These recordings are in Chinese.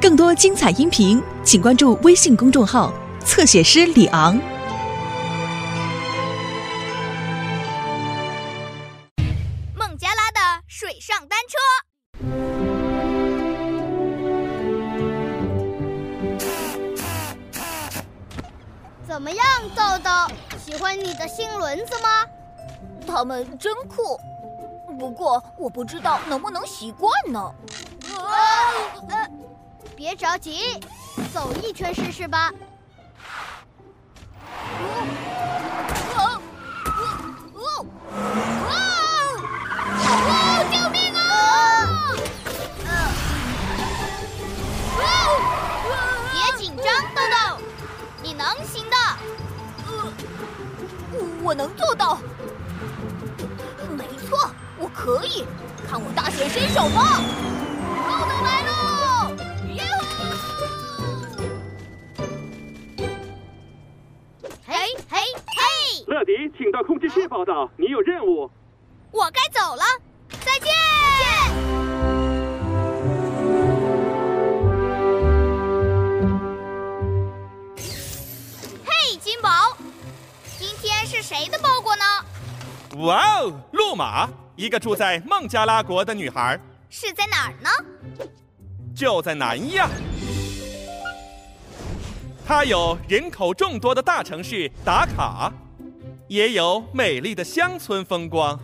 更多精彩音频，请关注微信公众号“侧写师李昂”。孟加拉的水上单车。怎么样，豆豆？喜欢你的新轮子吗？它们真酷，不过我不知道能不能习惯呢。呃，别着急，走一圈试试吧。哦迪，请到控制室报道，你有任务。我该走了，再见。嘿，金宝，今天是谁的包裹呢？哇哦，路马，一个住在孟加拉国的女孩，是在哪儿呢？就在南亚。它有人口众多的大城市打卡，也有美丽的乡村风光。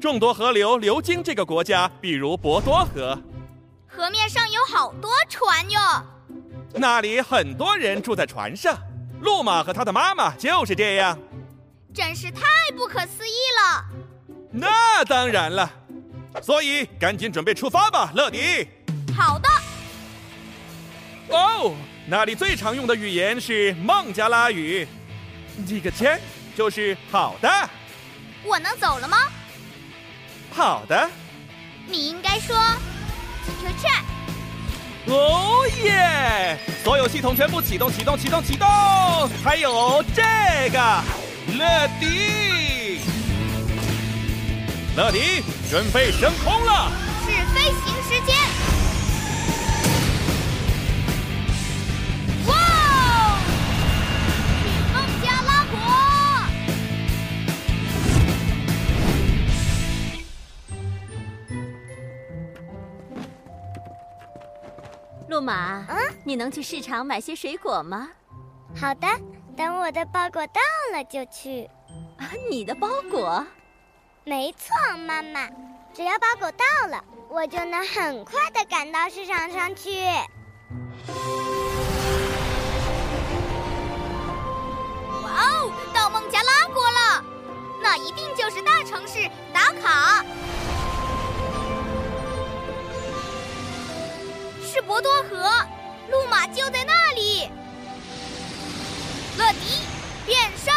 众多河流流经这个国家，比如博多河，河面上有好多船哟。那里很多人住在船上。路马和他的妈妈就是这样。真是太不可思议了！那当然了，所以赶紧准备出发吧，乐迪。好的，哦，那里最常用的语言是孟加拉语，这个签就是好的，我能走了吗？好的。你应该说 “teacher check”。哦耶！所有系统全部启动，启动，启动，启动。还有这个，乐迪，乐迪，准备升空了。是飞行路马，你能去市场买些水果吗？好的，等我的包裹到了就去。啊，你的包裹？没错，妈妈，只要包裹到了，我就能很快的赶到市场上去。哇哦，到孟加拉国了，那一定就是大城市达卡。博多河，路马就在那里。乐迪变身，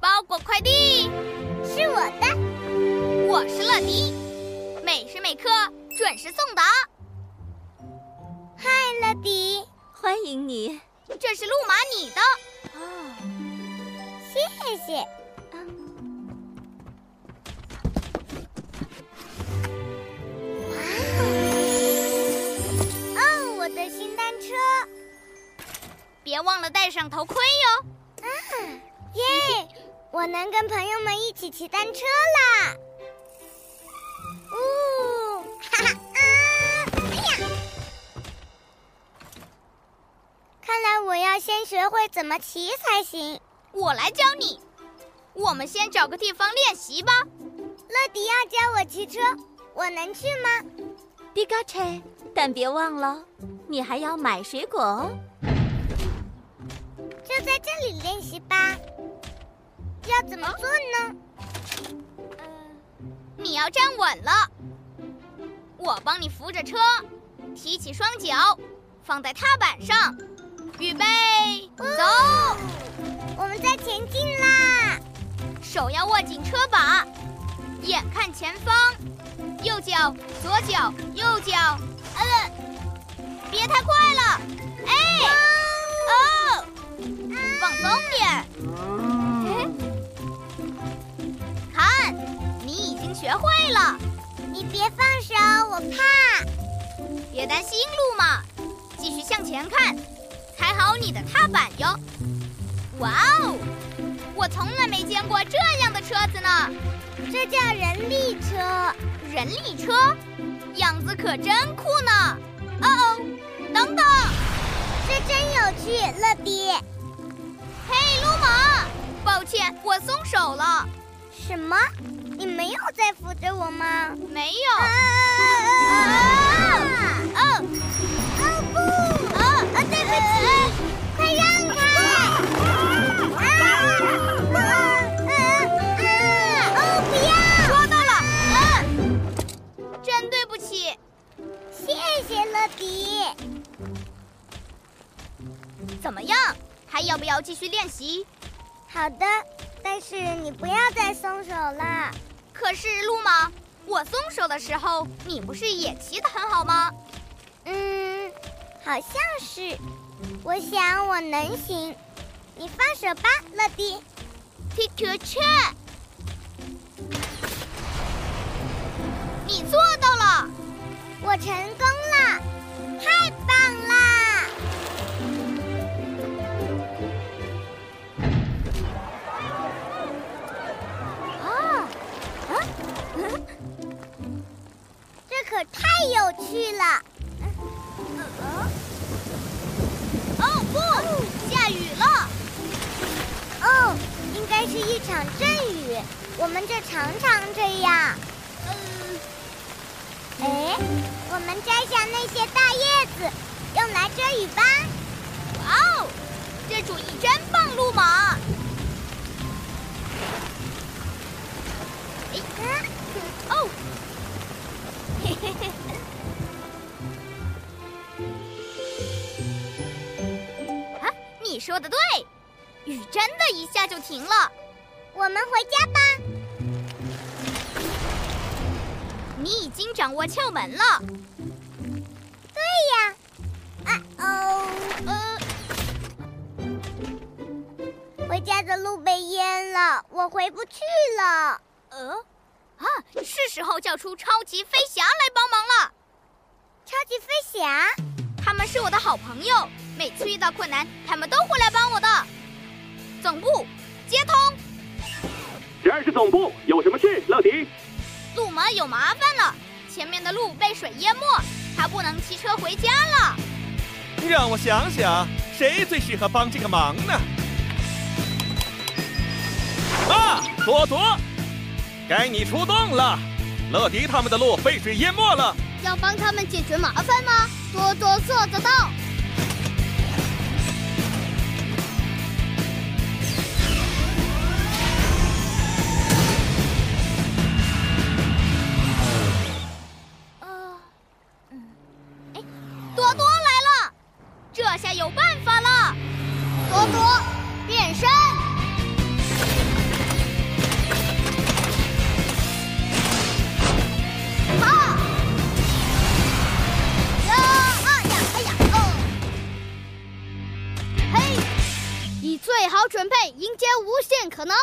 包裹快递是我的，我是乐迪，每时每刻准时送达。迎你。这是路马你的，哦，谢谢。哇哦，我的新单车！别忘了戴上头盔哟。啊，耶！我能跟朋友们一起骑单车啦！要先学会怎么骑才行。我来教你。我们先找个地方练习吧。乐迪要教我骑车，我能去吗？迪嘎车，但别忘了，你还要买水果哦。就在这里练习吧。要怎么做呢？呃，你要站稳了，我帮你扶着车，提起双脚，放在踏板上，预备，走！我们在前进啦！手要握紧车把，眼看前方，右脚、左脚、右脚，呃，别太快了！哎，哦，放松点。看，你已经学会了。你别放手，我怕。别担心，路嘛，继续向前看，踩好你的踏板哟。哇哦，我从来没见过这样的车子呢。这叫人力车，人力车，样子可真酷呢。哦哦，等等，这真有趣，乐迪。嘿，路马，抱歉，我松手了。什么？你没有在扶着我吗？没有。啊！怎么样？还要不要继续练习？好的，但是你不要再松手了。可是路马，我松手的时候，你不是也骑得很好吗？嗯，好像是。我想我能行。你放手吧，乐迪。Take a check。你做到了，我成功有趣了！哦不，下雨了。哦，应该是一场阵雨。我们这常常这样。嗯，哎，我们摘下那些大叶子，用来遮雨吧。哇哦，这主意真棒，路马。说的对，雨真的一下就停了。我们回家吧。你已经掌握窍门了。对呀。啊哦，呃，回家的路被淹了，我回不去了。呃，啊，是时候叫出超级飞侠来帮忙了。超级飞侠，他们是我的好朋友，每次遇到困难，他们都会来帮我的。总部接通，这儿是总部，有什么事，乐迪？路马有麻烦了，前面的路被水淹没，他不能骑车回家了。让我想想，谁最适合帮这个忙呢？啊，多多，该你出动了。乐迪他们的路被水淹没了，要帮他们解决麻烦吗？多多做得到。下有办法了。多多变身，哈！呀啊呀哎呀哦！嘿，你最好准备迎接无限可能。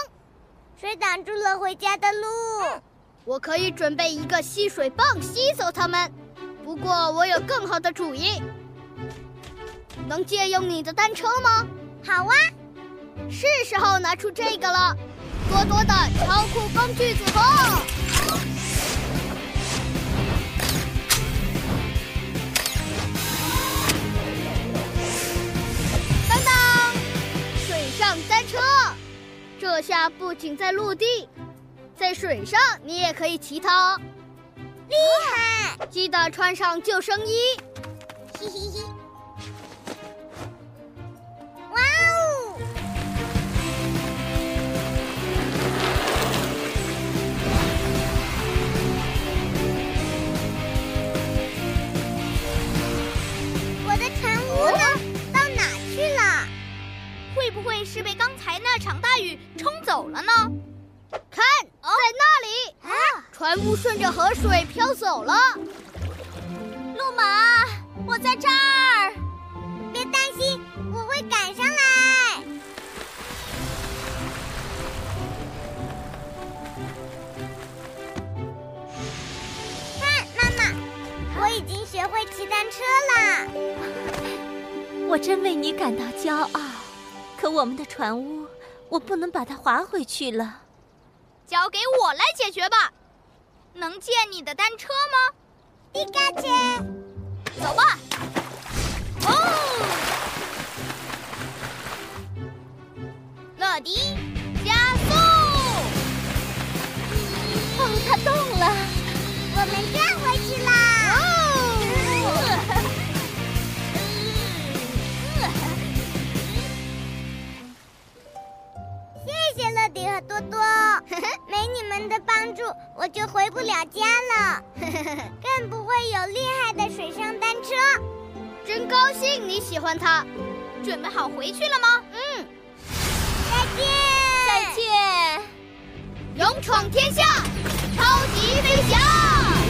谁挡住了回家的路。我可以准备一个吸水泵吸走它们，不过我有更好的主意。能借用你的单车吗？好啊，是时候拿出这个了，多多的超酷工具组合。当当，水上单车，这下不仅在陆地，在水上你也可以骑它哦。厉害！记得穿上救生衣。嘿嘿嘿。要走了。路马，我在这儿，别担心，我会赶上来。看，妈妈，我已经学会骑单车了。我真为你感到骄傲，可我们的船屋。我不能把它划回去了，交给我来解决吧。能借你的单车吗？皮卡丘，走吧。哦，乐迪，定你喜欢他。准备好回去了吗？嗯。再见。再见。勇闯天下超级飞侠。